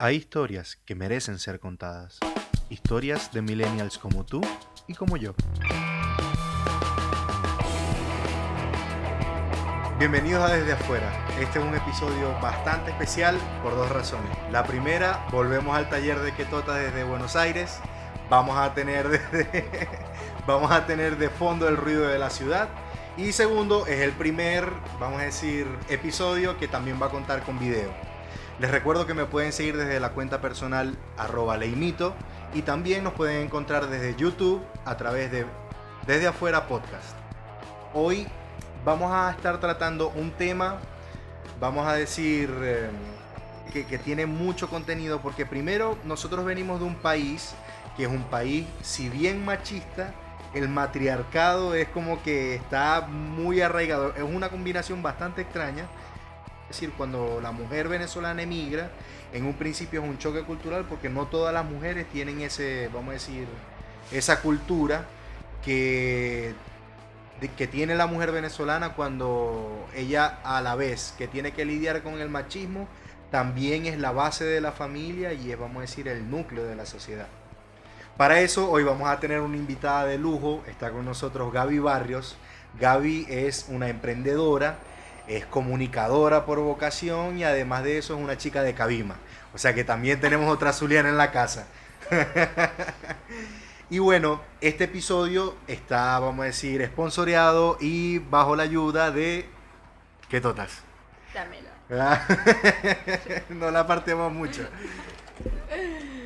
Hay historias que merecen ser contadas. Historias de millennials como tú y como yo. Bienvenidos a Desde Afuera. Este es un episodio bastante especial por dos razones. La primera, volvemos al taller de Ketota desde Buenos Aires. Vamos a tener vamos a tener de fondo el ruido de la ciudad. Y segundo, es el primer, vamos a decir, episodio que también va a contar con video. Les recuerdo que me pueden seguir desde la cuenta personal arroba leimito y también nos pueden encontrar desde YouTube a través de Desde Afuera Podcast. Hoy vamos a estar tratando un tema, vamos a decir, eh, que, que tiene mucho contenido porque primero nosotros venimos de un país que es un país, si bien machista, el matriarcado es como que está muy arraigado, es una combinación bastante extraña es decir, cuando la mujer venezolana emigra, en un principio es un choque cultural porque no todas las mujeres tienen ese, vamos a decir, esa cultura que, que tiene la mujer venezolana cuando ella a la vez que tiene que lidiar con el machismo, también es la base de la familia y es, vamos a decir, el núcleo de la sociedad. Para eso hoy vamos a tener una invitada de lujo, está con nosotros Gaby Barrios. Gaby es una emprendedora, es comunicadora por vocación y además de eso es una chica de Cabima. O sea que también tenemos otra Zuliana en la casa. y bueno, este episodio está, vamos a decir, esponsoreado y bajo la ayuda de... ¿Qué totas? Dámelo. no la partemos mucho.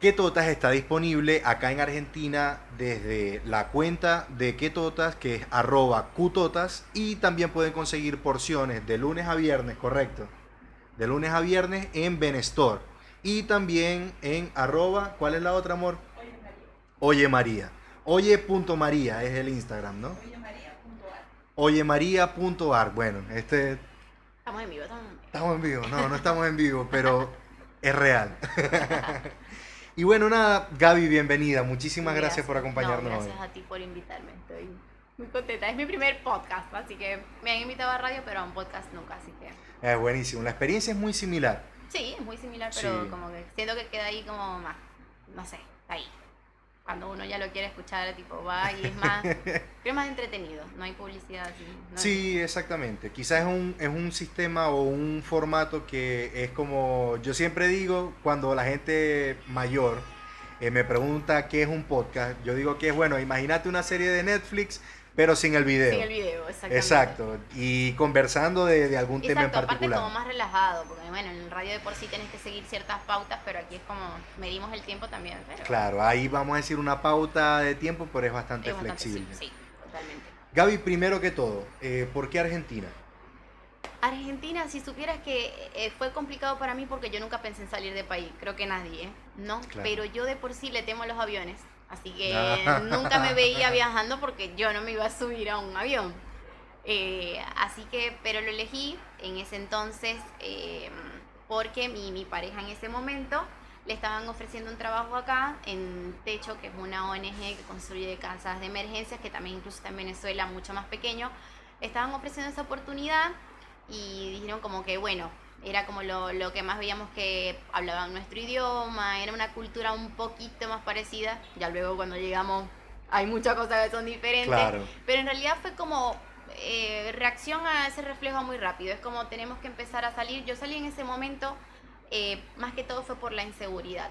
Ketotas está disponible acá en Argentina desde la cuenta de Ketotas, que es arroba Qtotas, y también pueden conseguir porciones de lunes a viernes, correcto, de lunes a viernes en Benestore. Y también en arroba, ¿cuál es la otra, amor? Oye María. Oye.maría es el Instagram, ¿no? Oyemaría.ar. Bueno, este... Estamos en vivo, estamos en vivo. Estamos en vivo, no, no estamos en vivo, pero es real. Y bueno, nada, Gaby, bienvenida. Muchísimas gracias, por acompañarnos no, gracias a ti por invitarme. Estoy muy contenta. Es mi primer podcast, así que me han invitado a radio, pero a un podcast nunca, así que... Es buenísimo. La experiencia es muy similar. Sí, es muy similar, pero como que siento que queda ahí como más, no sé, ahí cuando uno ya lo quiere escuchar, tipo va y es más, es más entretenido, no hay publicidad. sí, exactamente. Quizás es un, es un sistema o un formato que es como, yo siempre digo, cuando la gente mayor eh, me pregunta qué es un podcast, yo digo que es, bueno, imagínate una serie de Netflix pero sin el video. Sin el video, exactamente. Exacto, y conversando de, de algún tema en particular. Aparte como más relajado, porque bueno, en el radio de por sí tienes que seguir ciertas pautas, pero aquí es como medimos el tiempo también. Claro, ahí vamos a decir una pauta de tiempo, pero es bastante flexible. sí, totalmente. Gaby, primero que todo, eh, ¿por qué Argentina? Argentina, si supieras que eh, fue complicado para mí porque yo nunca pensé en salir de país, creo que nadie, ¿no? Pero yo de por sí le temo a los aviones. Así que nunca me veía viajando porque yo no me iba a subir a un avión. Eh, así que, pero lo elegí en ese entonces eh, porque mi, mi, pareja en ese momento le estaban ofreciendo un trabajo acá en Techo, que es una ONG que construye casas de emergencias, que también incluso está en Venezuela, mucho más pequeño. Estaban ofreciendo esa oportunidad y dijeron como que, bueno, era como lo, lo, que más veíamos que hablaban nuestro idioma, era una cultura un poquito más parecida, ya luego cuando llegamos hay muchas cosas que son diferentes, pero en realidad fue como eh, reacción a ese reflejo muy rápido, es como tenemos que empezar a salir, yo salí en ese momento, eh, más que todo fue por la inseguridad,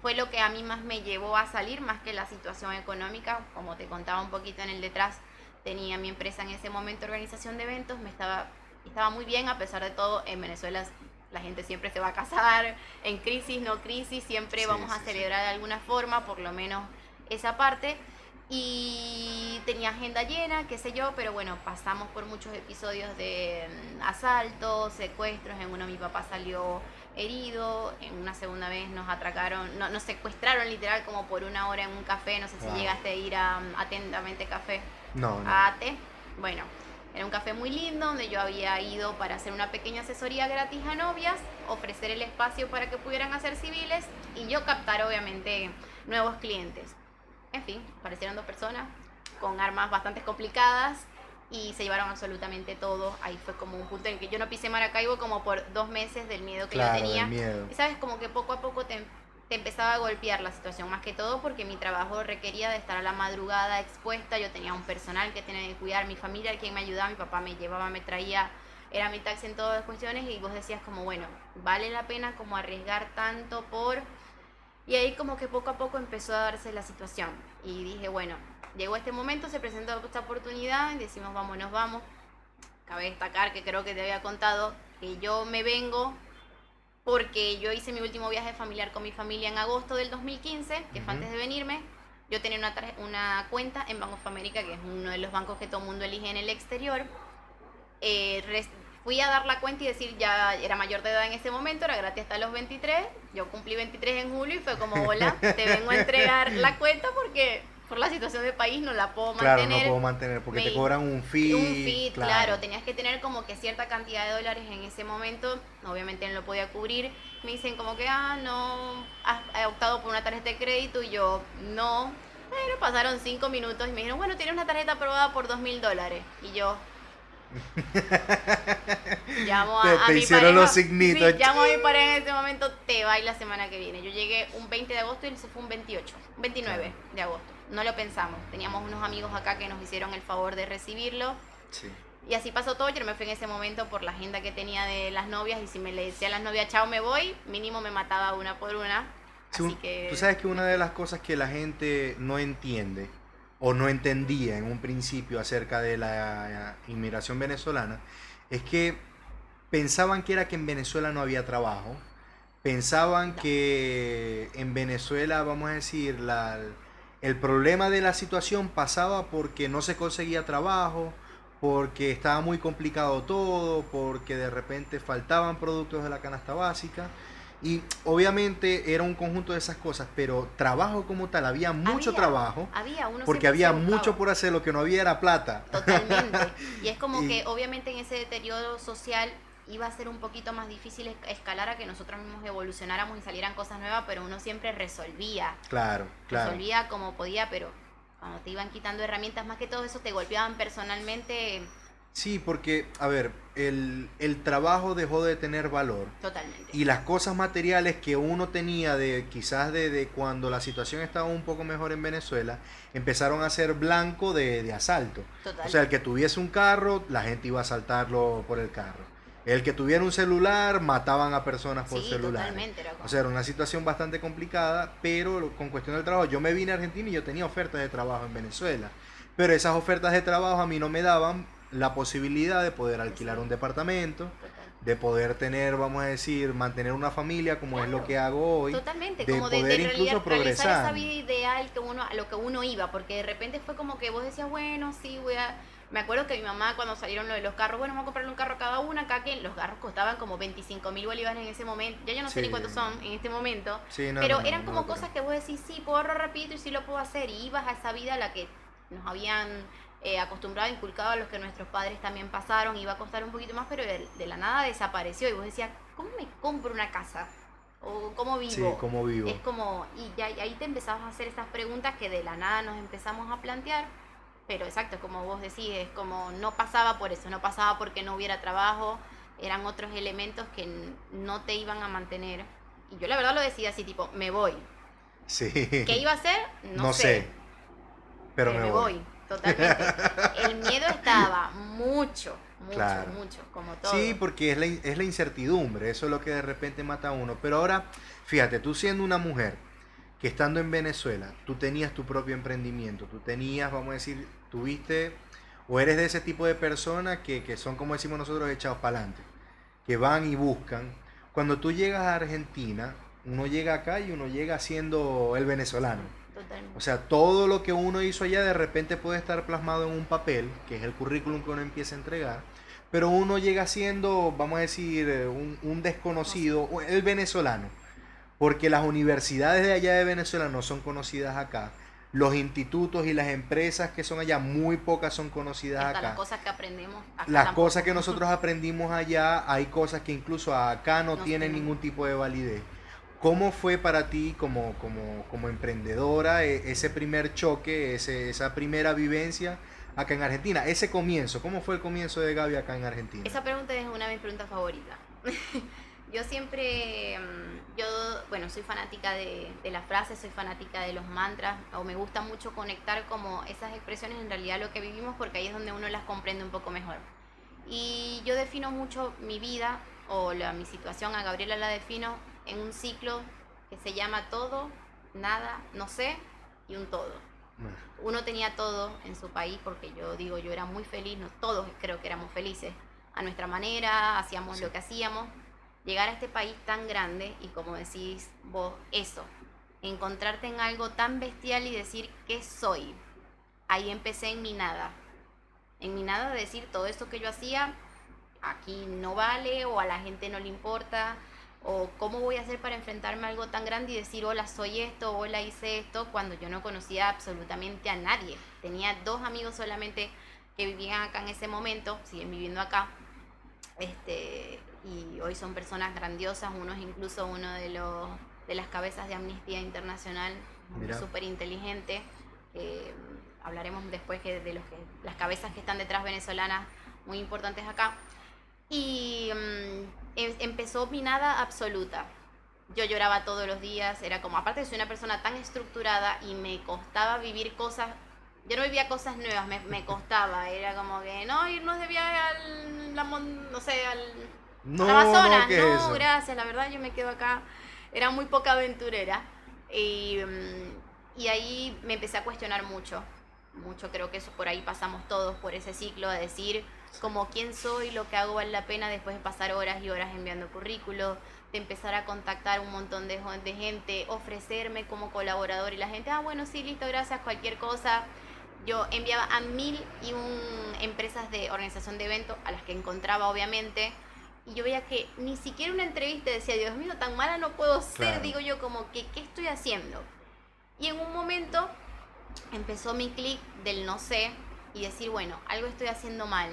fue lo que a mí más me llevó a salir, más que la situación económica, como te contaba un poquito en el detrás, tenía mi empresa en ese momento organización de eventos, me estaba estaba muy bien a pesar de todo. En Venezuela la gente siempre se va a casar, en crisis, no crisis, siempre vamos a celebrar de alguna forma, por lo menos esa parte. Y tenía agenda llena, qué sé yo, pero bueno, pasamos por muchos episodios de mm, asaltos, secuestros. En uno mi papá salió herido, en una segunda vez nos atracaron, no, nos secuestraron literal como por una hora en un café. No sé si llegaste a ir a mm, Atentamente Café. No, no. A ATE. Bueno, era un café muy lindo donde yo había ido para hacer una pequeña asesoría gratis a novias, ofrecer el espacio para que pudieran hacer civiles y yo captar obviamente nuevos clientes. En fin, aparecieron dos personas con armas bastante complicadas y se llevaron absolutamente todo. Ahí fue como un punto en que yo no pisé Maracaibo como por dos meses del miedo que yo tenía. Y sabes, como que poco a poco te, te, empezaba a golpear la situación, más que todo porque mi trabajo requería de estar a la madrugada expuesta, yo tenía un personal que tenía que cuidar, mi familia, quien me ayudaba, mi papá me llevaba, me traía, era mi taxi en todas las cuestiones y vos decías como, bueno, vale la pena como arriesgar tanto por... Y ahí como que poco a poco empezó a darse la situación y dije, bueno, llegó este momento, se presentó esta oportunidad y decimos, vámonos, vamos. Cabe destacar que creo que te había contado que yo me vengo porque yo hice mi último viaje familiar con mi familia en agosto del 2015, que fue antes de venirme. Yo tenía una, una cuenta en Bank of America, que es uno de los bancos que todo el mundo elige en el exterior. Eh, fui a dar la cuenta y decir, ya era mayor de edad en ese momento, era gratis hasta los 23. Yo cumplí 23 en julio y fue como, hola, te vengo a entregar la cuenta porque por la situación del país no la puedo mantener. Claro, no puedo mantener porque te cobran un fee. Un fee, claro. tenías que tener como que cierta cantidad de dólares en ese momento, obviamente no lo podía cubrir. Me dicen como que, ah, no, has optado por una tarjeta de crédito y yo, no. Pero pasaron cinco minutos y me dijeron, bueno, tienes una tarjeta aprobada por dos mil dólares. Y yo, llamo a, te, mi hicieron los signitos. llamo a mi pareja en ese momento, te va la semana que viene. Yo llegué un 20 de agosto y él se fue un 28, 29 de agosto no lo pensamos. Teníamos unos amigos acá que nos hicieron el favor de recibirlo. Sí. Y así pasó todo. Yo me fui en ese momento por la agenda que tenía de las novias. Y si me le decía a las novias, chao, me voy, mínimo me mataba una por una. así que... Tú sabes que una de las cosas que la gente no entiende o no entendía en un principio acerca de la inmigración venezolana es que pensaban que era que en Venezuela no había trabajo. Pensaban que en Venezuela, vamos a decir, la el problema de la situación pasaba porque no se conseguía trabajo, porque estaba muy complicado todo, porque de repente faltaban productos de la canasta básica. Y obviamente era un conjunto de esas cosas, pero trabajo como tal, había mucho trabajo. Había, porque había mucho por hacer, lo que no había era plata. Totalmente. Y es como que obviamente en ese deterioro social iba a ser un poquito más difícil escalar a que nosotros mismos evolucionáramos y salieran cosas nuevas, pero uno siempre resolvía. Claro, claro. Resolvía como podía, pero cuando te iban quitando herramientas, más que todo eso te golpeaban personalmente. Sí, porque, a ver, el, trabajo dejó de tener valor. Totalmente. Y las cosas materiales que uno tenía de quizás de, cuando la situación estaba un poco mejor en Venezuela, empezaron a ser blanco de, de asalto. O sea, el que tuviese un carro, la gente iba a asaltarlo por el carro el que tuviera un celular, mataban a personas por celular. O sea, era una situación bastante complicada, pero con cuestión del trabajo, yo me vine a Argentina y yo tenía ofertas de trabajo en Venezuela. Pero esas ofertas de trabajo a mí no me daban la posibilidad de poder alquilar un departamento, de poder tener, vamos a decir, mantener una familia como es lo que hago hoy. Totalmente, de como de, poder incluso progresar. esa vida ideal que uno, a lo que uno iba, porque de repente fue como que vos decías, bueno, sí, voy a me acuerdo que mi mamá cuando salieron lo de los carros, bueno, vamos a comprarle un carro a cada una, acá que los carros costaban como 25 mil bolívares en ese momento, ya yo no sé ni cuántos son en este momento, pero eran como cosas que vos decís, sí, puedo ahorrar rapidito y sí lo puedo hacer, y ibas a esa vida a la que nos habían eh, acostumbrado, inculcado a los que nuestros padres también pasaron, iba a costar un poquito más, pero de, la nada desapareció, y vos decías, ¿cómo me compro una casa? o cómo vivo. Sí, cómo vivo. Es como, y, ya, y ahí te empezabas a hacer esas preguntas que de la nada nos empezamos a plantear pero exacto, como vos decís, es como no pasaba por eso, no pasaba porque no hubiera trabajo, eran otros elementos que no te iban a mantener. Y yo la verdad lo decía así, tipo, me voy. Sí. ¿Qué iba a hacer? No, sé. Pero, me, voy. Totalmente. El miedo estaba mucho, mucho, mucho, como todo. Sí, porque es la, es la incertidumbre, eso es lo que de repente mata a uno. Pero ahora, fíjate, tú siendo una mujer, que estando en Venezuela tú tenías tu propio emprendimiento, tú tenías, vamos a decir, tuviste, o eres de ese tipo de personas que, son, como decimos nosotros, echados para adelante, que van y buscan. Cuando tú llegas a Argentina, uno llega acá y uno llega siendo el venezolano. O sea, todo lo que uno hizo allá de repente puede estar plasmado en un papel, que es el currículum que uno empieza a entregar, pero uno llega siendo, vamos a decir, un, un desconocido, el venezolano porque las universidades de allá de Venezuela no son conocidas acá. Los institutos y las empresas que son allá, muy pocas son conocidas acá. Las cosas que aprendemos acá. Las cosas que nosotros aprendimos allá, hay cosas que incluso acá no, tienen ningún tipo de validez. ¿Cómo fue para ti como, como, como emprendedora e, ese primer choque, ese, esa primera vivencia acá en Argentina. Ese comienzo, ¿cómo fue el comienzo de Gaby acá en Argentina? Esa pregunta es una de mis preguntas favoritas. yo siempre, mm, yo, bueno, soy fanática de, de las frases, soy fanática de los mantras, o me gusta mucho conectar como esas expresiones en realidad lo que vivimos porque ahí es donde uno las comprende un poco mejor. Y yo defino mucho mi vida o la, mi situación, a Gabriela la defino en un ciclo que se llama todo, nada, no sé y un todo. Uno tenía todo en su país porque yo digo, yo era muy feliz, no todos creo que éramos felices a nuestra manera, hacíamos lo que hacíamos. Llegar a este país tan grande y como decís vos, eso, encontrarte en algo tan bestial y decir, ¿qué soy? Ahí empecé en mi nada. En mi nada decir todo esto que yo hacía, aquí no vale o a la gente no le importa o cómo voy a hacer para enfrentarme a algo tan grande y decir, hola, soy esto, hola, hice esto, cuando yo no conocía absolutamente a nadie. Tenía dos amigos solamente que vivían acá en ese momento, siguen viviendo acá, este, y hoy son personas grandiosas, uno es incluso uno de, los, de las cabezas de Amnistía Internacional, súper inteligente, hablaremos después de los que, las cabezas que están detrás venezolanas muy importantes acá. Y em, empezó mi nada absoluta. Yo lloraba todos los días, era como, aparte soy una persona tan estructurada y me costaba vivir cosas, yo no vivía cosas nuevas, me, me costaba, era como que, no, irnos de viaje al, la, no sé, al no, Amazonas, no, gracias, la verdad yo me quedo acá, era muy poca aventurera. Y, mm, y ahí me empecé a cuestionar mucho, mucho, creo que eso por ahí pasamos todos por ese ciclo de decir, como quién soy, lo que hago vale la pena después de pasar horas y horas enviando currículos, de empezar a contactar un montón de, de gente, ofrecerme como colaborador y la gente, ah, bueno, sí, listo, gracias, cualquier cosa. Yo enviaba a mil y un empresas de organización de eventos, a las que encontraba obviamente, y yo veía que ni siquiera una entrevista decía, Dios mío, tan mala no puedo ser, digo yo, como que, ¿qué estoy haciendo? Y en un momento empezó mi clic del no sé y decir, bueno, algo estoy haciendo mal,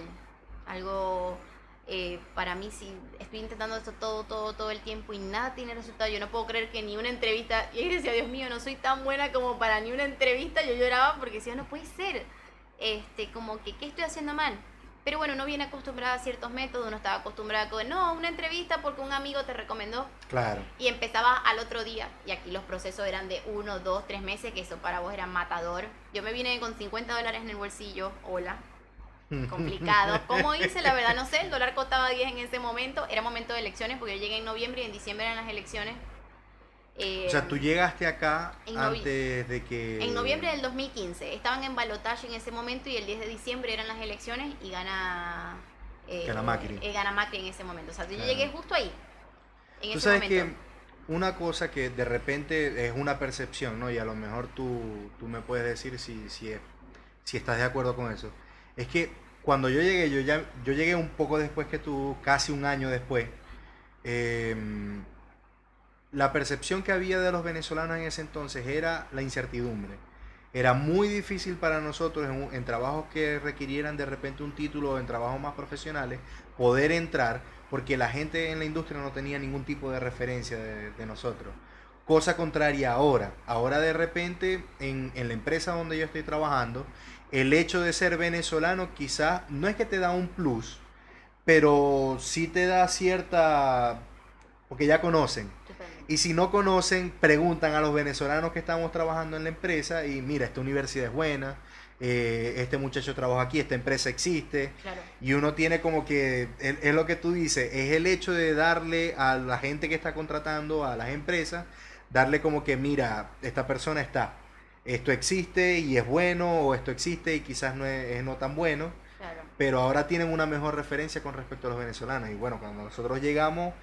algo eh, para mí si estoy intentando esto todo, todo, todo el tiempo y nada tiene resultado, yo no puedo creer que ni una entrevista, y decía, Dios mío, no soy tan buena como para ni una entrevista, yo lloraba porque decía, no puede ser, este, como que, ¿qué estoy haciendo mal? Pero bueno, uno viene acostumbrado a ciertos métodos, uno estaba acostumbrado a, no, una entrevista porque un amigo te recomendó. Claro. Y empezaba al otro día, y aquí los procesos eran de uno, dos, tres meses, que eso para vos era matador. Yo me vine con 50 dólares en el bolsillo, hola, complicado. ¿Cómo hice? La verdad no sé, el dólar costaba 10 en ese momento, era momento de elecciones porque yo llegué en noviembre y en diciembre eran las elecciones. O sea, tú llegaste acá antes de que... En noviembre del 2015, estaban en balotaje en ese momento y el 10 de diciembre eran las elecciones y gana... Eh, gana Macri. Eh, gana Macri en ese momento. O sea, yo llegué justo ahí. En tú sabes que una cosa que de repente es una percepción, ¿no? Y a lo mejor tú, tú me puedes decir si, si, si estás de acuerdo con eso. Es que cuando yo llegué, yo, ya, yo llegué un poco después que tú, casi un año después, la percepción que había de los venezolanos en ese entonces era la incertidumbre. Era muy difícil para nosotros en, trabajos que requirieran de repente un título o en trabajos más profesionales poder entrar porque la gente en la industria no tenía ningún tipo de referencia de, nosotros. Cosa contraria ahora. Ahora de repente en, en la empresa donde yo estoy trabajando, el hecho de ser venezolano quizás no es que te da un plus, pero sí te da cierta, porque ya conocen. Y si no conocen, preguntan a los venezolanos que estamos trabajando en la empresa y mira, esta universidad es buena, eh, este muchacho trabaja aquí, esta empresa existe. Y uno tiene como que, es, es, lo que tú dices, es el hecho de darle a la gente que está contratando, a las empresas, darle como que, mira, esta persona está esto existe y es bueno o esto existe y quizás no es, no tan bueno. Pero ahora tienen una mejor referencia con respecto a los venezolanos. Y bueno, cuando nosotros llegamos,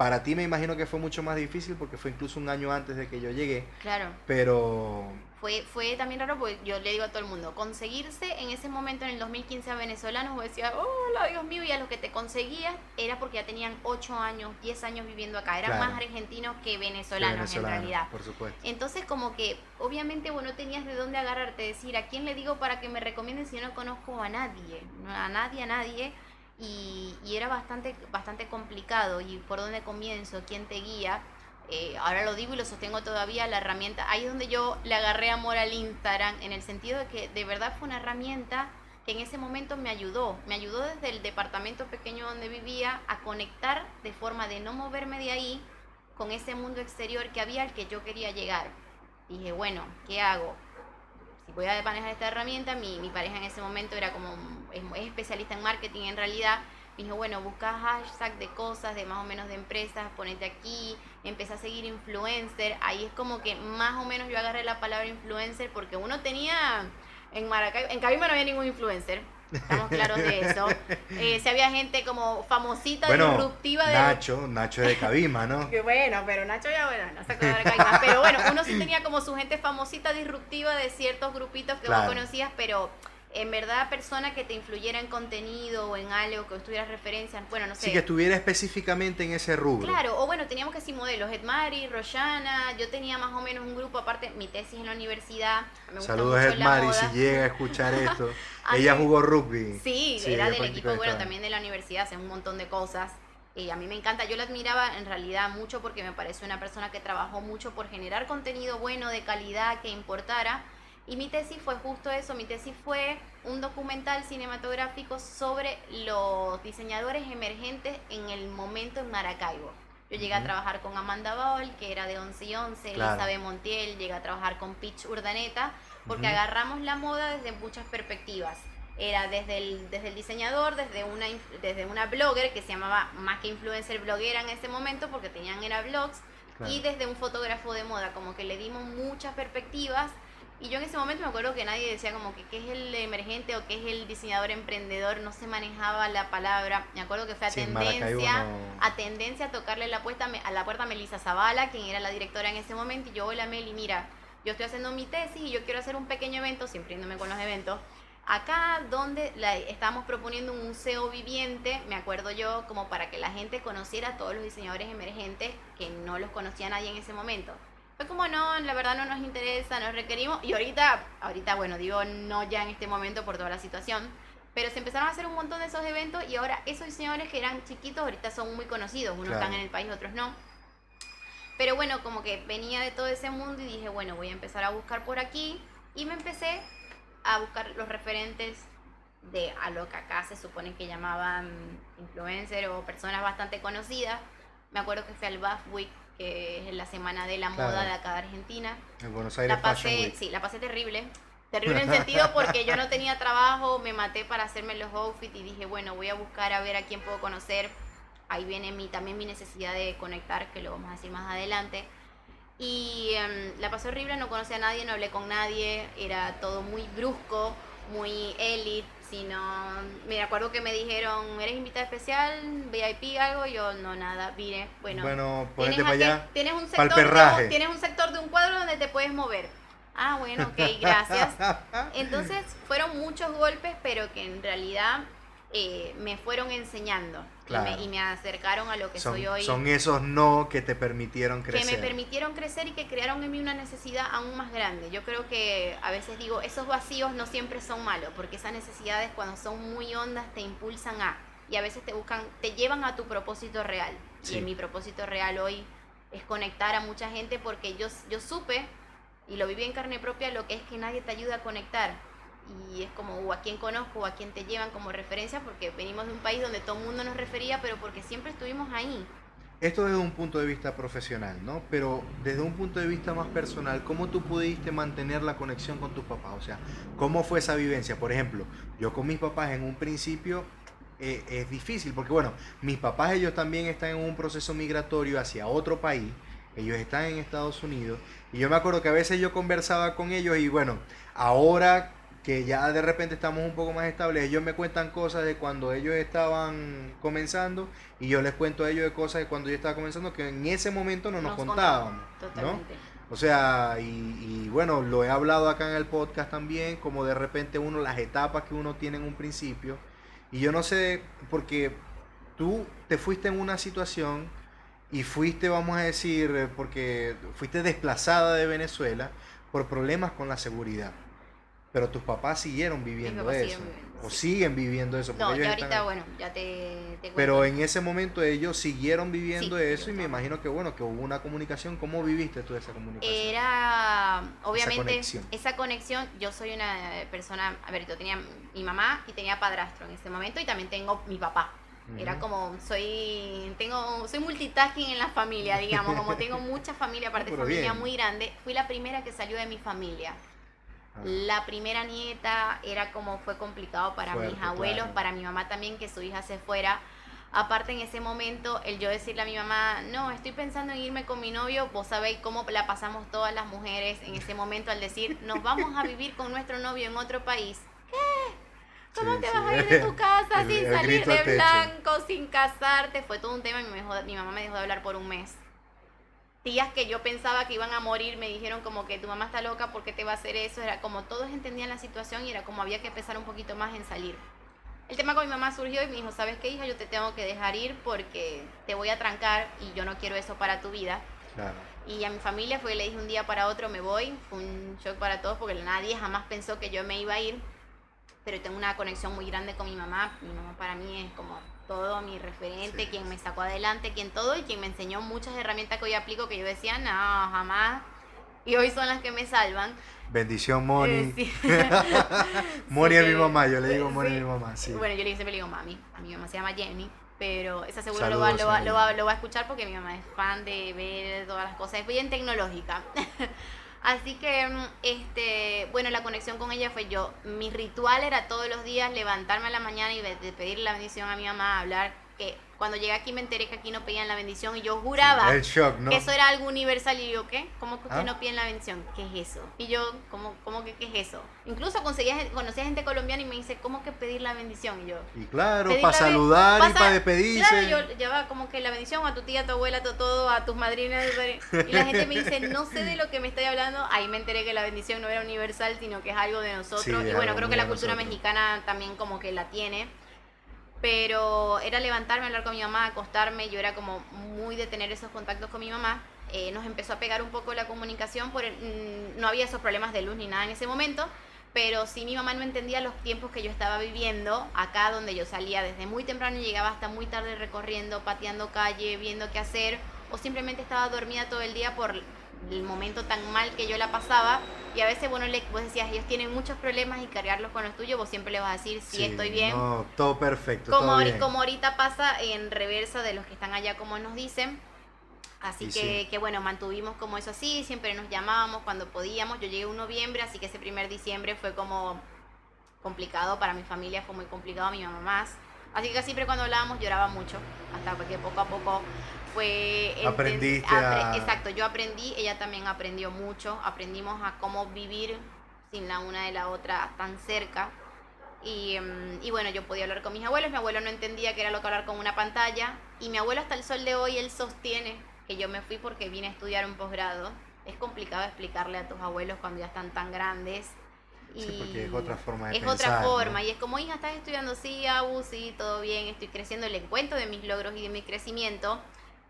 para ti me imagino que fue mucho más difícil porque fue incluso un año antes de que yo llegué. Claro. Pero fue, fue también raro porque yo le digo a todo el mundo, conseguirse en ese momento en el 2015 a venezolanos, decías, oh, Dios mío, y a los que te conseguías era porque ya tenían 8 años, 10 años viviendo acá, eran más argentinos que venezolanos en realidad. Por supuesto. Entonces como que obviamente vos no tenías de dónde agarrarte, decir, ¿a quién le digo para que me recomienden si yo no conozco a nadie? A nadie, a nadie. Y, y era bastante, bastante complicado y por dónde comienzo, quién te guía eh, ahora lo digo y lo sostengo todavía, la herramienta, ahí es donde yo le agarré amor al Instagram, en el sentido de que de verdad fue una herramienta que en ese momento me ayudó. Me ayudó desde el departamento pequeño donde vivía a conectar de forma de no moverme de ahí con ese mundo exterior que había al que yo quería llegar. Dije, bueno, ¿qué hago? Voy a manejar esta herramienta, mi, mi pareja en ese momento era como, es, especialista en marketing en realidad, dijo, bueno, busca hashtag de cosas, de más o menos de empresas, ponete aquí, empecé a seguir influencer, ahí es como que más o menos yo agarré la palabra influencer porque uno tenía en Maracay, en Cabima no había ningún influencer, estamos claros de eso. Eh, si había gente como famosita, disruptiva de... Nacho, Nacho de Cabima, ¿no? bueno, pero Nacho ya, bueno, no se acuerda de Cabima. Pero bueno, uno sí tenía como su gente famosita, disruptiva de ciertos grupitos que vos conocías, pero en verdad persona que te influyera en contenido o en algo, que estuvieras referencia, bueno, no sé. Sí, que estuviera específicamente en ese rubro. Claro, o bueno, teníamos que decir modelos, Edmari, Roshana, yo tenía más o menos un grupo aparte, mi tesis en la universidad. Saludos a Edmari, si llega a escuchar esto. Ella jugó rugby. Sí, era del equipo, bueno, también de la universidad, hace un montón de cosas. Y a mí me encanta, yo la admiraba en realidad mucho porque me parece una persona que trabajó mucho por generar contenido bueno, de calidad, que importara y mi tesis fue justo eso, mi tesis fue un documental cinematográfico sobre los diseñadores emergentes en el momento en Maracaibo. Yo llegué a trabajar con Amanda Ball, que era de 11 y 11, Elizabeth Montiel, llegué a trabajar con Pitch Urdaneta, porque agarramos la moda desde muchas perspectivas. Era desde el, desde el diseñador, desde una, desde una blogger que se llamaba más que influencer bloguera en ese momento, porque tenían era blogs, y desde un fotógrafo de moda, como que le dimos muchas perspectivas y yo en ese momento me acuerdo que nadie decía como que qué es el emergente o qué es el diseñador emprendedor, no se manejaba la palabra. Me acuerdo que fue a tendencia, a tendencia a tocarle la, puerta, a la puerta a Melissa Zavala, quien era la directora en ese momento, y yo, hola Meli, mira, yo estoy haciendo mi tesis y yo quiero hacer un pequeño evento, siempre yéndome con los eventos, acá donde la, estábamos proponiendo un museo viviente, me acuerdo yo, como para que la gente conociera a todos los diseñadores emergentes que no los conocía nadie en ese momento. Fue como, no, la verdad no nos interesa, nos requerimos. Y ahorita, ahorita, bueno, digo no ya en este momento por toda la situación. Pero se empezaron a hacer un montón de esos eventos y ahora esos diseñadores que eran chiquitos ahorita son muy conocidos. Unos están en el país, otros no. Pero bueno, como que venía de todo ese mundo y dije, bueno, voy a empezar a buscar por aquí. Y me empecé a buscar los referentes de a lo que acá se supone que llamaban influencer o personas bastante conocidas. Me acuerdo que fui al BAF Week es la semana de la moda de acá de Argentina. En Buenos Aires la pasé, Sí, la pasé terrible. Terrible en sentido porque yo no tenía trabajo, me maté para hacerme los outfits y dije, bueno, voy a buscar a ver a quién puedo conocer. Ahí viene mi, también mi necesidad de conectar, que lo vamos a decir más adelante. Y em, la pasé horrible, no conocí a nadie, no hablé con nadie, era todo muy brusco, muy elite sino me acuerdo que me dijeron, ¿eres invitada especial, VIP, algo? Yo, no, nada, vine, bueno, bueno tienes, para allá, tienes, un sector de, tienes un sector de un cuadro donde te puedes mover. Ah, bueno, ok, gracias. Entonces fueron muchos golpes, pero que en realidad eh, me fueron enseñando y, me, acercaron a lo que soy hoy. Son esos no que te permitieron crecer. Que me permitieron crecer y que crearon en mí una necesidad aún más grande. Yo creo que a veces digo, esos vacíos no siempre son malos, porque esas necesidades cuando son muy hondas te impulsan a, y a veces te buscan, te llevan a tu propósito real. Y en mi propósito real hoy es conectar a mucha gente porque yo, yo supe y lo viví en carne propia lo que es que nadie te ayuda a conectar y es como o a quién conozco o a quién te llevan como referencia porque venimos de un país donde todo el mundo nos refería pero porque siempre estuvimos ahí. Esto desde un punto de vista profesional, ¿no? Pero desde un punto de vista más personal, ¿cómo tú pudiste mantener la conexión con tus papás? O sea, ¿cómo fue esa vivencia? Por ejemplo, yo con mis papás en un principio eh, es difícil, porque bueno, mis papás ellos también están en un proceso migratorio hacia otro país, ellos están en Estados Unidos, y yo me acuerdo que a veces yo conversaba con ellos y bueno, ahora que ya de repente estamos un poco más estables, ellos me cuentan cosas de cuando ellos estaban comenzando y yo les cuento a ellos de cosas de cuando yo estaba comenzando que en ese momento no nos, contaban. O sea, y, bueno, lo he hablado acá en el podcast también, como de repente uno, las etapas que uno tiene en un principio. Y yo no sé, porque tú te fuiste en una situación y fuiste, vamos a decir, porque fuiste desplazada de Venezuela por problemas con la seguridad. Pero tus papás siguieron viviendo eso. o siguen viviendo eso. No, ya ahorita, bueno, ya te, Pero en ese momento ellos siguieron viviendo eso y me imagino que, bueno, que hubo una comunicación. ¿Cómo viviste tú esa comunicación? Era, obviamente, esa conexión. Yo soy una persona, a ver, yo tenía mi mamá y tenía padrastro en ese momento y también tengo mi papá. Era como, soy, tengo, soy multitasking en la familia, digamos, como tengo mucha familia, aparte de familia muy grande, fui la primera que salió de mi familia. Ah. La primera nieta era como fue complicado para mis abuelos, para mi mamá también que su hija se fuera. Aparte en ese momento, el yo decirle a mi mamá, no, estoy pensando en irme con mi novio, vos sabéis cómo la pasamos todas las mujeres en ese momento al decir, nos vamos a vivir con nuestro novio en otro país. ¿Qué? ¿Cómo te vas a ir de tu casa sin salir de blanco, sin casarte? Fue todo un tema y mi mamá me dejó de hablar por un mes tías que yo pensaba que iban a morir me dijeron como que tu mamá está loca, ¿por qué te va a hacer eso? Era como todos entendían la situación y era como había que empezar un poquito más en salir. El tema con mi mamá surgió y me dijo, ¿sabes qué hija? Yo te tengo que dejar ir porque te voy a trancar y yo no quiero eso para tu vida. Y a mi familia fue, le dije un día para otro, me voy. Fue un shock para todos porque nadie jamás pensó que yo me iba a ir. Pero tengo una conexión muy grande con mi mamá. Mi mamá para mí es como todo, mi referente, quien me sacó adelante, quien todo y quien me enseñó muchas herramientas que hoy aplico que yo decía, no, jamás. Y hoy son las que me salvan. Bendición, Moni. Eh, Moni es mi mamá, yo le digo Moni a mi mamá. Sí. Bueno, yo le siempre le digo mami. A mi mamá se llama Jenny, pero esa seguro lo, va, lo, va, lo, va, lo va a escuchar porque mi mamá es fan de ver todas las cosas. Es bien tecnológica. Así que, mm, este, bueno, la conexión con ella fue yo. Mi ritual era todos los días levantarme a la mañana y pedirle la bendición a mi mamá, hablar que cuando llegué aquí me enteré que aquí no pedían la bendición y yo juraba que eso era algo universal y yo, ¿qué? ¿Cómo que ustedes ¿Ah? no piden la bendición? ¿Qué es eso? Y yo, ¿cómo, cómo que qué es eso? Incluso conseguía, conocía gente colombiana y me dice, ¿cómo que pedir la bendición? Y yo, y claro, para saludar y para despedirse. Claro, yo llevaba como que la bendición a tu tía, a tu abuela, a todo, a tus madrinas. Y la gente me dice, no sé de lo que me estoy hablando. Ahí me enteré que la bendición no era universal, sino que es algo de nosotros. y bueno, creo que la cultura mexicana también como que la tiene pero era levantarme, hablar con mi mamá, acostarme, yo era como muy de tener esos contactos con mi mamá. Eh, nos empezó a pegar un poco la comunicación, por mm, no había esos problemas de luz ni nada en ese momento, pero sí mi mamá no entendía los tiempos que yo estaba viviendo acá donde yo salía desde muy temprano y llegaba hasta muy tarde recorriendo, pateando calle, viendo qué hacer, o simplemente estaba dormida todo el día por el momento tan mal que yo la pasaba. Y a veces, bueno, le, vos decías, ellos tienen muchos problemas y cargarlos con los tuyos, vos siempre le vas a decir, sí, estoy bien. No, todo perfecto. Como, todo como ahorita pasa en reversa de los que están allá, como nos dicen. Así que, que, bueno, mantuvimos como eso así, siempre nos llamábamos cuando podíamos. Yo llegué un noviembre, así que ese primer diciembre fue como complicado para mi familia, fue muy complicado, mi mamá más. Así que siempre cuando hablábamos lloraba mucho, hasta que poco a poco fue... Aprendiste Exacto, yo aprendí, ella también aprendió mucho, aprendimos a cómo vivir sin la una de la otra tan cerca. Y, mm, y, bueno, yo podía hablar con mis abuelos, mi abuelo no entendía que era lo que hablar con una pantalla, y mi abuelo hasta el sol de hoy, él sostiene que yo me fui porque vine a estudiar un posgrado. Es complicado explicarle a tus abuelos cuando ya están tan grandes sí, porque es otra forma de Es otra forma, y es como, hija, estás estudiando, sí, Abu, sí, todo bien, estoy creciendo, le cuento de mis logros y de mi crecimiento,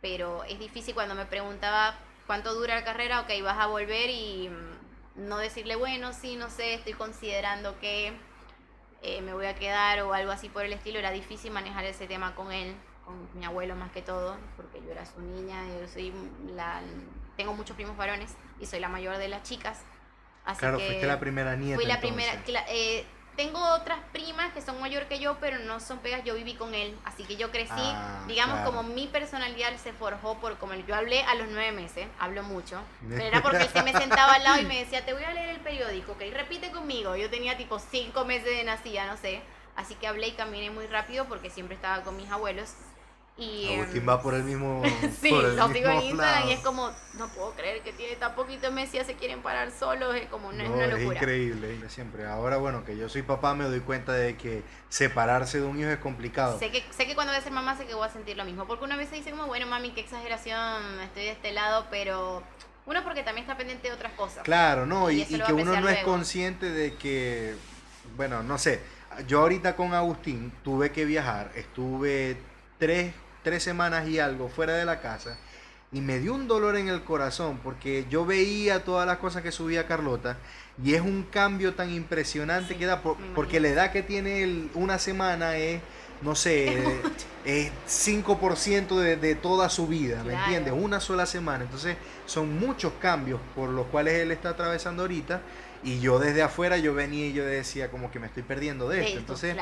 pero es difícil cuando me preguntaba cuánto dura la carrera, ok, vas a volver y mm, no decirle, bueno, sí, no sé, estoy considerando que eh, me voy a quedar o algo así por el estilo, era difícil manejar ese tema con él, con mi abuelo más que todo, porque yo era su niña, yo soy la, tengo muchos primos varones y soy la mayor de las chicas claro, fuiste la primera nieta. Fui la primera. Eh, tengo otras primas que son mayor que yo, pero no son pegas. Yo viví con él, así que yo crecí, ah, digamos, como mi personalidad se forjó por como yo hablé a los nueve meses, hablo mucho, pero era porque él se me sentaba al lado y me decía, te voy a leer el periódico, ok, repite conmigo. Yo tenía tipo cinco meses de nacida, no sé, así que hablé y caminé muy rápido porque siempre estaba con mis abuelos y, Agustín va por el mismo. sí, lo sigo en Instagram y es como, no puedo creer que tiene tan poquito mes y ya se quieren parar solos, es como, no, es una locura. Es increíble, siempre. Ahora, bueno, que yo soy papá, me doy cuenta de que separarse de un hijo es complicado. Sé que, sé que cuando voy a ser mamá, sé que voy a sentir lo mismo. Porque una vez se dice como, bueno, mami, qué exageración, estoy de este lado, pero. Uno porque también está pendiente de otras cosas. Claro, no, y, y que uno no es consciente de que, bueno, no sé, yo ahorita con Agustín tuve que viajar, estuve tres tres semanas y algo fuera de la casa y me dio un dolor en el corazón porque yo veía todas las cosas que subía Carlota y es un cambio tan impresionante que da porque la edad que tiene una semana es no sé, es 5% de, de, toda su vida, ¿me entiendes? Una sola semana. Entonces, son muchos cambios por los cuales él está atravesando ahorita. Y yo desde afuera, yo venía y yo decía como que me estoy perdiendo de esto. Entonces,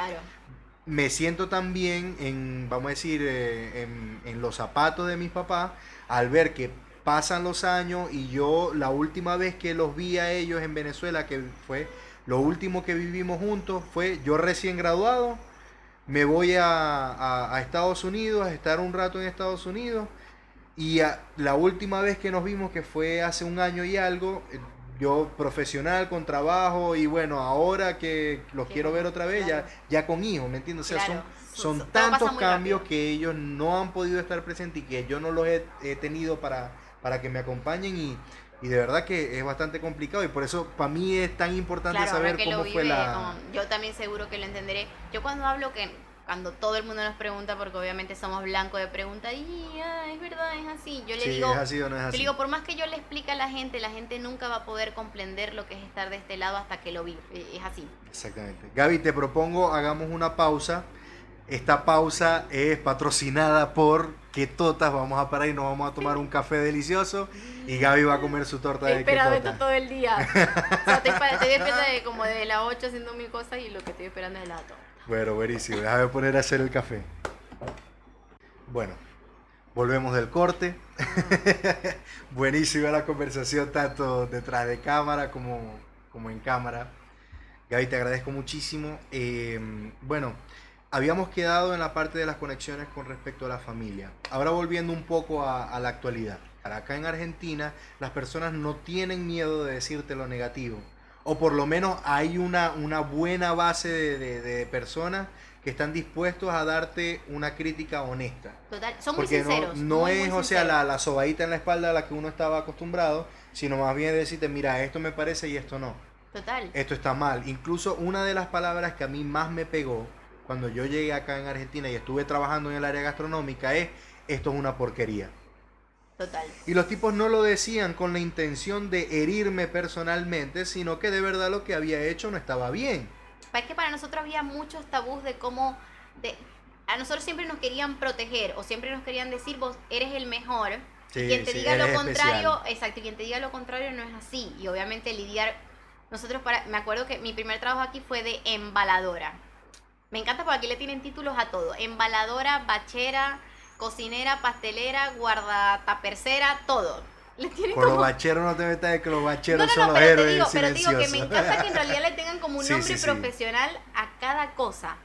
me siento también en, vamos a decir, eh, en, en los zapatos de mis papás al ver que pasan los años y yo la última vez que los vi a ellos en Venezuela, que fue lo último que vivimos juntos, fue yo recién graduado, me voy a, Estados Unidos, a estar un rato en Estados Unidos, y la última vez que nos vimos, que fue hace un año y algo, eh, yo profesional, con trabajo, y bueno, ahora que los quiero ver otra vez, ya, ya con hijos, ¿me entiendes? O sea, son son tantos cambios que ellos no han podido estar presentes y que yo no los he, tenido para, para que me acompañen y, de verdad que es bastante complicado y por eso para mí es tan importante saber cómo fue la... yo también seguro que lo entenderé. Yo cuando hablo que cuando todo el mundo nos pregunta, porque obviamente somos blancos de preguntas, y ah, es verdad, es así. Yo le digo, es así o no es así. digo, por más que yo le explique a la gente, la gente nunca va a poder comprender lo que es estar de este lado hasta que lo vive. Es así. Exactamente. Gaby, te propongo, hagamos una pausa esta pausa es patrocinada por Quetotas. Vamos a parar y nos vamos a tomar un café delicioso. Y Gaby va a comer su torta de esperando esto todo el día. o sea, estoy, despierta de como de las 8 haciendo mil cosas y lo que estoy esperando es la torta. Bueno, buenísimo. Déjame poner a hacer el café. Bueno, volvemos del corte. Buenísima la conversación, tanto detrás de cámara como, como en cámara. Gaby, te agradezco muchísimo. Eh, bueno habíamos quedado en la parte de las conexiones con respecto a la familia. Ahora volviendo un poco a, la actualidad. Acá en Argentina las personas no tienen miedo de decirte lo negativo. O por lo menos hay una, una buena base de, personas que están dispuestos a darte una crítica honesta. Total, son muy sinceros. No, es, o sea, la, la sobadita en la espalda a la que uno estaba acostumbrado, sino más bien decirte, mira, esto me parece y esto no. Total. Esto está mal. Incluso una de las palabras que a mí más me pegó cuando yo llegué acá en Argentina y estuve trabajando en el área gastronómica es, esto es una porquería. Total. Y los tipos no lo decían con la intención de herirme personalmente, sino que de verdad lo que había hecho no estaba bien. Es que para nosotros había muchos tabús de cómo... De, a nosotros siempre nos querían proteger o siempre nos querían decir vos eres el mejor. y quien te diga lo contrario, exacto, quien te diga lo contrario no es así. Y obviamente lidiar, nosotros para, me acuerdo que mi primer trabajo aquí fue de embaladora. Me encanta porque aquí le tienen títulos a todo. Embaladora, bachera, cocinera, pastelera, guardatapercera, todo. Le Con los bacheros no te metas de que los bacheros son los héroes te digo, Pero digo que me encanta que en realidad le tengan como un nombre profesional a cada cosa.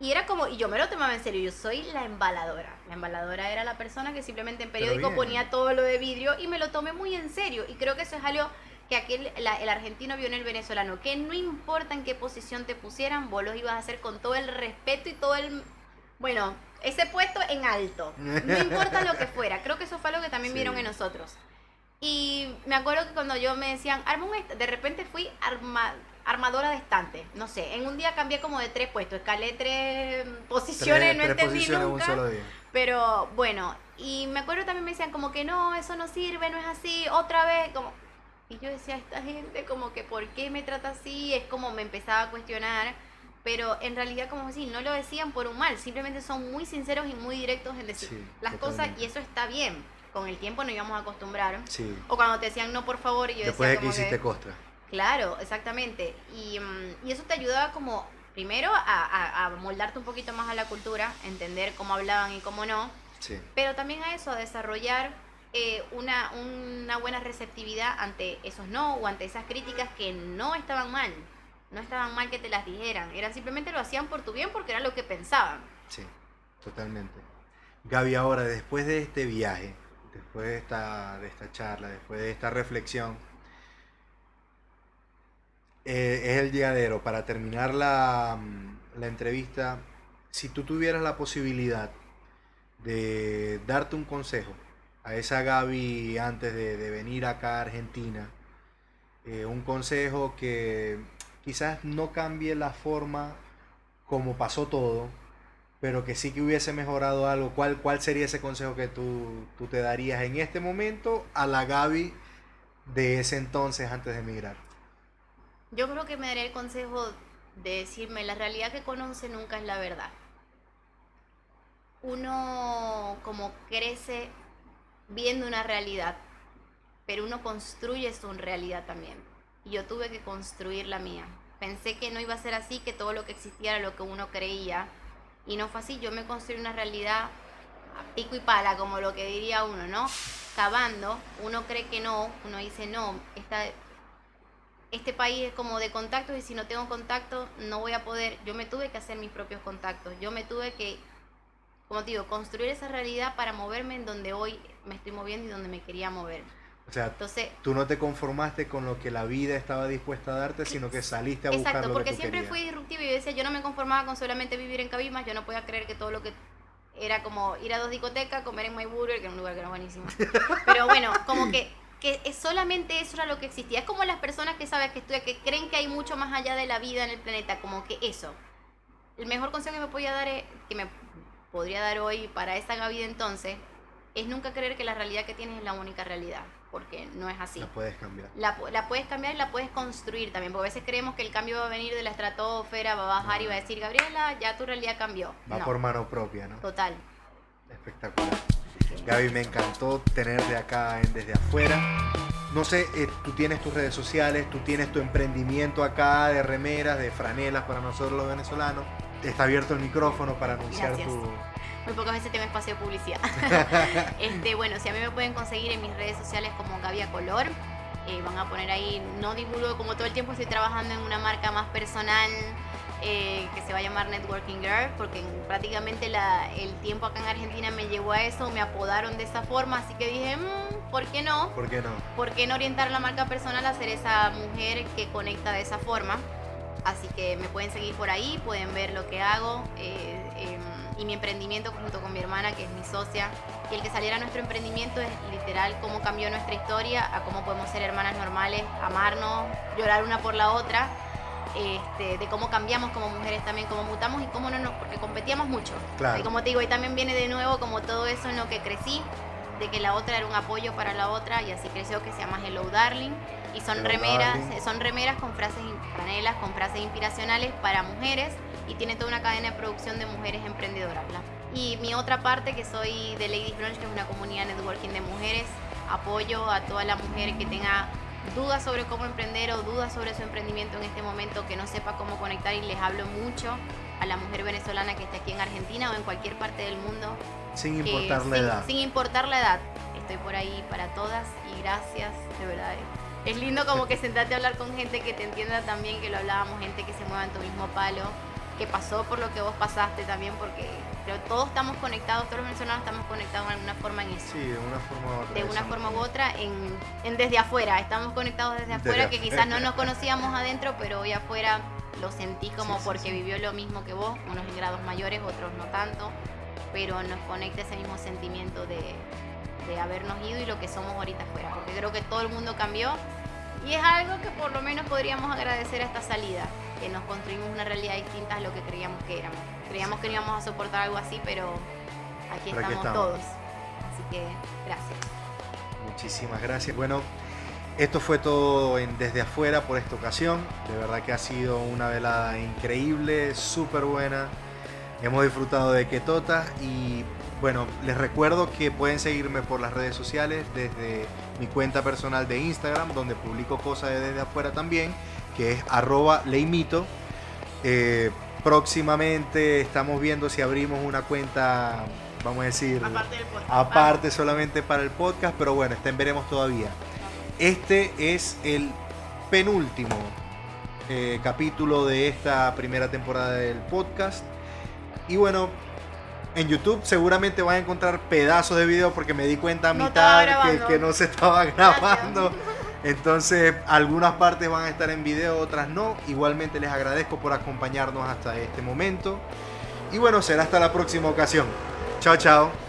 Y era como, y yo me lo tomaba en serio, yo soy la embaladora. La embaladora era la persona que simplemente en periódico ponía todo lo de vidrio y me lo tomé muy en serio. Y creo que eso es algo que aquel, el argentino vio en el venezolano, que no importa en qué posición te pusieran, vos los ibas a hacer con todo el respeto y todo el... Bueno, ese puesto en alto, no importa lo que fuera, creo que eso fue lo que también vieron en nosotros. Y me acuerdo que cuando yo me decían, arma de repente fui armadora de estante, no sé, en un día cambié como de tres puestos, escalé tres posiciones, no entendí nunca. Pero bueno, y me acuerdo también me decían como que no, eso no sirve, no es así, otra vez, como y yo decía, esta gente como que, ¿por qué me trata así? Es como me empezaba a cuestionar. Pero en realidad, como decir, no lo decían por un mal, simplemente son muy sinceros y muy directos en decir las cosas y eso está bien. Con el tiempo nos íbamos a acostumbrar. O cuando te decían no, por favor, y yo Después decía. de que hiciste costra. Claro, exactamente. Y, mm, y, eso te ayudaba como, primero, a, a, moldarte un poquito más a la cultura, entender cómo hablaban y cómo no. Sí. Pero también a eso, a desarrollar eh, una, una buena receptividad ante esos no o ante esas críticas que no estaban mal. No estaban mal que te las dijeran. Eran simplemente lo hacían por tu bien porque era lo que pensaban. Sí, totalmente. Gaby, ahora, después de este viaje, después de esta, de esta charla, después de esta reflexión, eh, es el llegadero. Para terminar la, la entrevista, si tú tuvieras la posibilidad de darte un consejo a esa Gaby antes de, venir acá a Argentina. Eh, un consejo que quizás no cambie la forma como pasó todo, pero que sí que hubiese mejorado algo, ¿cuál, cuál sería ese consejo que tú, tú te darías en este momento a la Gaby de ese entonces antes de emigrar? Yo creo que me daría el consejo de decirme, la realidad que conoce nunca es la verdad. Uno como crece viendo una realidad, pero uno construye su realidad también. Yo tuve que construir la mía. Pensé que no iba a ser así, que todo lo que existía era lo que uno creía. Y no fue así. Yo me construí una realidad a pico y pala, como lo que diría uno, ¿no? Cavando, uno cree que no, uno dice, no, esta, este país es como de contactos y si no tengo contacto no voy a poder. Yo me tuve que hacer mis propios contactos. Yo me tuve que, como te digo, construir esa realidad para moverme en donde hoy me estoy moviendo y donde me quería mover. O sea, Entonces, tú no te conformaste con lo que la vida estaba dispuesta a darte, sino que saliste a buscar Exacto, porque que siempre fui disruptiva y decía, yo no me conformaba con solamente vivir en Cabimas, yo no podía creer que todo lo que era como ir a dos discotecas, comer en My Burger, que era un lugar que era buenísimo. Pero bueno, como que, que solamente eso era lo que existía. Es como las personas que saben que estudian, que creen que hay mucho más allá de la vida en el planeta, como que eso. El mejor consejo que me podía dar es, que me podría dar hoy para esta vida entonces, es nunca creer que la realidad que tienes es la única realidad porque no es así. La puedes cambiar. La, puedes cambiar y la puedes construir también, porque a veces creemos que el cambio va a venir de la estratosfera, va a bajar y va a decir, Gabriela, ya tu realidad cambió. Va por mano propia, ¿no? Total. Espectacular. Gaby, me encantó tenerte acá en Desde Afuera. No sé, eh, tú tienes tus redes sociales, tú tienes tu emprendimiento acá de remeras, de franelas para nosotros los venezolanos. Está abierto el micrófono para anunciar tu, muy pocas veces tengo espacio de publicidad. este, bueno, si a mí me pueden conseguir en mis redes sociales como Gavia Color, eh, van a poner ahí, no divulgo como todo el tiempo estoy trabajando en una marca más personal eh, que se va a llamar Networking Girl, porque prácticamente el tiempo acá en Argentina me llevó a eso, me apodaron de esa forma, así que dije, mmm, ¿por qué no? ¿Por qué no? ¿Por qué no orientar la marca personal a ser esa mujer que conecta de esa forma? Así que me pueden seguir por ahí, pueden ver lo que hago. Eh, em, y mi emprendimiento junto con mi hermana, que es mi socia. Y el que saliera a nuestro emprendimiento es literal cómo cambió nuestra historia, a cómo podemos ser hermanas normales, amarnos, llorar una por la otra. Este, de cómo cambiamos como mujeres también, cómo mutamos y cómo no nos, porque competíamos mucho. Y como te digo, y también viene de nuevo como todo eso en lo que crecí, de que la otra era un apoyo para la otra y así creció que se llama Hello Darling y son remeras, son remeras con frases franelas con frases inspiracionales para mujeres y tiene toda una cadena de producción de mujeres emprendedoras. Y mi otra parte, que soy de Ladies Brunch, que es una comunidad networking de mujeres, apoyo a toda la mujer que tenga dudas sobre cómo emprender o dudas sobre su emprendimiento en este momento, que no sepa cómo conectar y les hablo mucho a la mujer venezolana que esté aquí en Argentina o en cualquier parte del mundo. Sin importar la edad. Sin importar la edad. Estoy por ahí para todas y gracias, de verdad. Es lindo como que sentarte a hablar con gente que te entienda también, que lo hablábamos, gente que se mueva en tu mismo palo que pasó por lo que vos pasaste también, porque creo todos estamos conectados, todos los venezolanos estamos conectados de alguna forma en eso. Sí, de una forma u otra. De una forma u otra, en, desde afuera, estamos conectados desde afuera, que quizás no nos conocíamos adentro, pero hoy afuera lo sentí como porque vivió lo mismo que vos, unos en grados mayores, otros no tanto, pero nos conecta ese mismo sentimiento de, de habernos ido y lo que somos ahorita afuera, porque creo que todo el mundo cambió y es algo que por lo menos podríamos agradecer a esta salida, que nos construimos una realidad distinta a lo que creíamos que éramos. Creíamos que no íbamos a soportar algo así, pero aquí, estamos, todos. Así que gracias. Muchísimas gracias. Bueno, esto fue todo en Desde Afuera por esta ocasión. De verdad que ha sido una velada increíble, súper buena. Hemos disfrutado de Ketota y bueno, les recuerdo que pueden seguirme por las redes sociales desde mi cuenta personal de Instagram, donde publico cosas desde afuera también, que es arroba leimito. Eh, próximamente estamos viendo si abrimos una cuenta, vamos a decir, aparte, solamente para el podcast, pero bueno, estén veremos todavía. Este es el penúltimo eh, capítulo de esta primera temporada del podcast. Y bueno, en YouTube seguramente van a encontrar pedazos de video porque me di cuenta a mitad que, no se estaba grabando. Entonces, algunas partes van a estar en video, otras no. Igualmente les agradezco por acompañarnos hasta este momento. Y bueno, será hasta la próxima ocasión. Chao, chao.